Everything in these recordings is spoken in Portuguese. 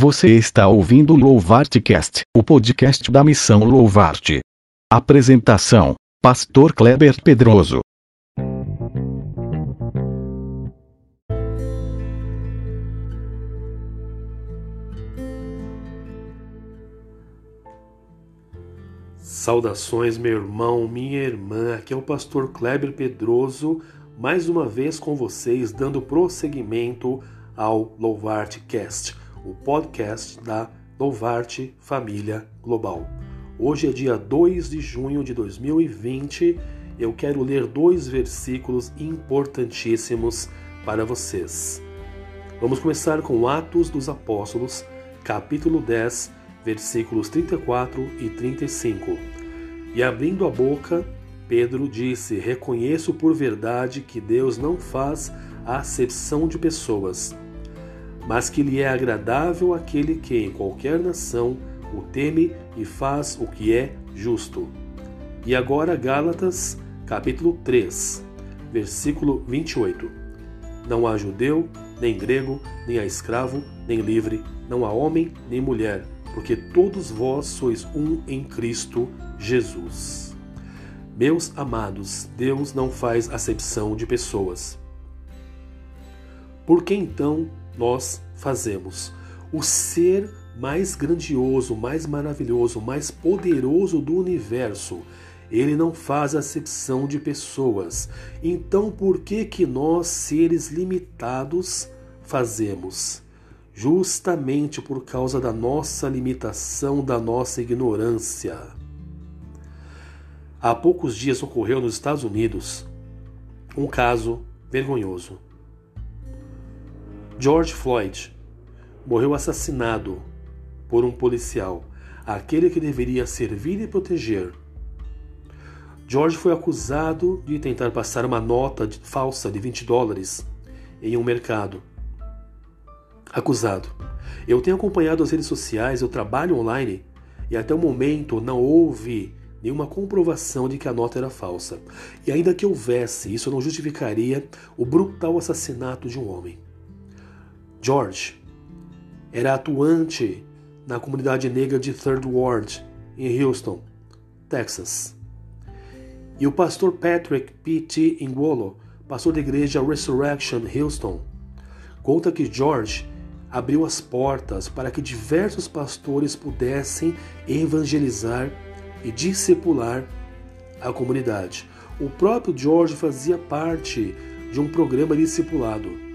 Você está ouvindo o Louvartcast, o podcast da missão Louvarte. Apresentação: Pastor Kleber Pedroso. Saudações, meu irmão, minha irmã. Aqui é o pastor Kleber Pedroso, mais uma vez com vocês, dando prosseguimento ao Louvarte Cast, o podcast da Louvarte Família Global. Hoje é dia 2 de junho de 2020. Eu quero ler dois versículos importantíssimos para vocês. Vamos começar com Atos dos Apóstolos, capítulo 10, versículos 34 e 35. E abrindo a boca, Pedro disse: Reconheço por verdade que Deus não faz acepção de pessoas, mas que lhe é agradável aquele que em qualquer nação o teme e faz o que é justo. E agora Gálatas, capítulo 3, versículo 28. Não há judeu, nem grego, nem há escravo, nem livre, não há homem, nem mulher, porque todos vós sois um em Cristo Jesus. Meus amados, Deus não faz acepção de pessoas. Por que então nós fazemos? O ser mais grandioso, mais maravilhoso, mais poderoso do universo, ele não faz acepção de pessoas. Então por que que nós, seres limitados, fazemos? justamente por causa da nossa limitação, da nossa ignorância. Há poucos dias ocorreu nos Estados Unidos um caso vergonhoso. George Floyd morreu assassinado por um policial, aquele que deveria servir e proteger. George foi acusado de tentar passar uma nota falsa de 20 dólares em um mercado acusado. Eu tenho acompanhado as redes sociais, eu trabalho online e até o momento não houve nenhuma comprovação de que a nota era falsa. E ainda que houvesse, isso não justificaria o brutal assassinato de um homem. George era atuante na comunidade negra de Third Ward, em Houston, Texas. E o pastor Patrick P.T. Ingolo, pastor da igreja Resurrection Houston, conta que George abriu as portas para que diversos pastores pudessem evangelizar e discipular a comunidade. O próprio George fazia parte de um programa discipulado.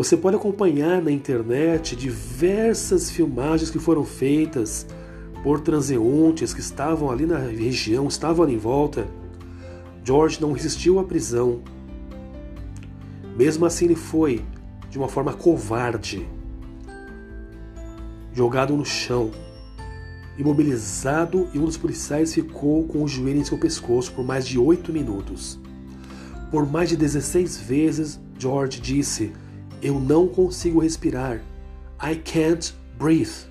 Você pode acompanhar na internet diversas filmagens que foram feitas por transeuntes que estavam ali na região, estavam ali em volta. George não resistiu à prisão, mesmo assim, ele foi, de uma forma covarde, jogado no chão, imobilizado, e um dos policiais ficou com o joelho em seu pescoço por mais de oito minutos. Por mais de 16 vezes, George disse: Eu não consigo respirar. I can't breathe.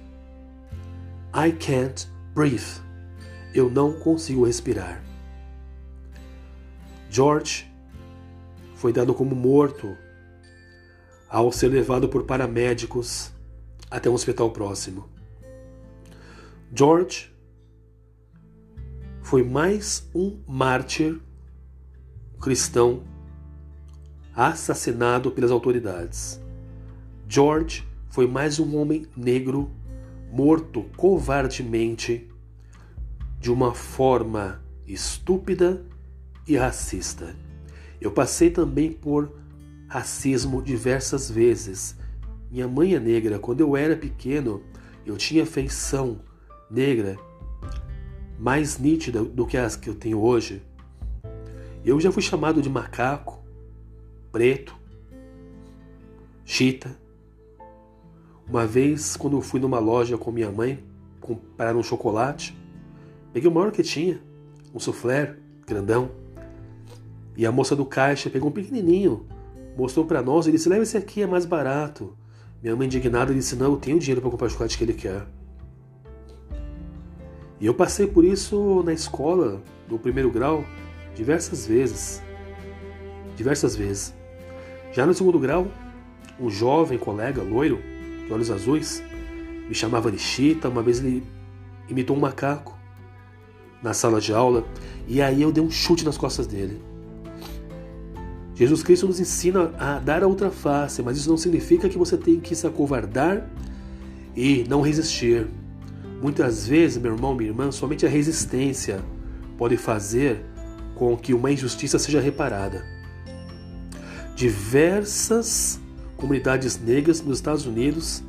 I can't breathe. Eu não consigo respirar. George foi dado como morto ao ser levado por paramédicos até um hospital próximo. George foi mais um mártir cristão assassinado pelas autoridades. George foi mais um homem negro morto covardemente de uma forma estúpida e racista. Eu passei também por racismo diversas vezes. Minha mãe é negra. Quando eu era pequeno, eu tinha feição negra mais nítida do que as que eu tenho hoje. Eu já fui chamado de macaco, preto, chita. Uma vez, quando eu fui numa loja com minha mãe comprar um chocolate, peguei o maior que tinha, um soufflé grandão. E a moça do caixa pegou um pequenininho, mostrou para nós e disse: Leva esse aqui, é mais barato. Minha mãe indignada disse: Não, eu tenho dinheiro para comprar o chocolate que ele quer. E eu passei por isso na escola, no primeiro grau, diversas vezes. Diversas vezes. Já no segundo grau, um jovem colega loiro, de olhos azuis, me chamava de Chita. Uma vez ele imitou um macaco na sala de aula e aí eu dei um chute nas costas dele. Jesus Cristo nos ensina a dar a outra face, mas isso não significa que você tem que se acovardar e não resistir. Muitas vezes, meu irmão, minha irmã, somente a resistência pode fazer com que uma injustiça seja reparada. Diversas comunidades negras nos Estados Unidos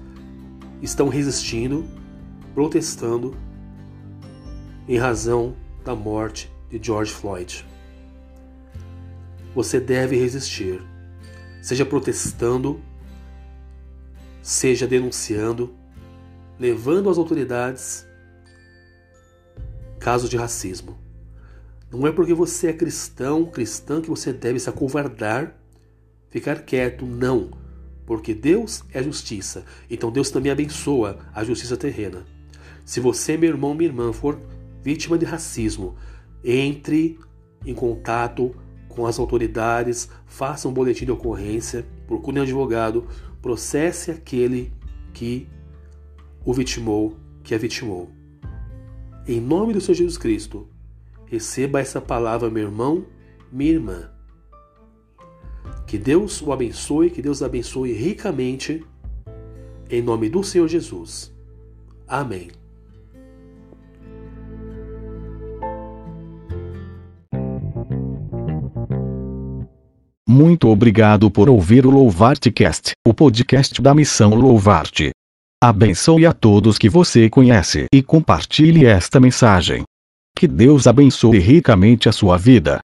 estão resistindo, protestando em razão da morte de George Floyd. Você deve resistir, seja protestando, seja denunciando, levando às autoridades casos de racismo. Não é porque você é cristão, cristã, que você deve se acovardar, ficar quieto, não. Porque Deus é justiça. Então Deus também abençoa a justiça terrena. Se você, meu irmão, minha irmã, for vítima de racismo, entre em contato com as autoridades, faça um boletim de ocorrência, procure um advogado, processe aquele que o vitimou, que a vitimou. Em nome do Senhor Jesus Cristo, receba essa palavra, meu irmão, minha irmã. Que Deus o abençoe, que Deus abençoe ricamente, em nome do Senhor Jesus. Amém. Muito obrigado por ouvir o Louvarte Cast, o podcast da missão Louvarte. Abençoe a todos que você conhece e compartilhe esta mensagem. Que Deus abençoe ricamente a sua vida.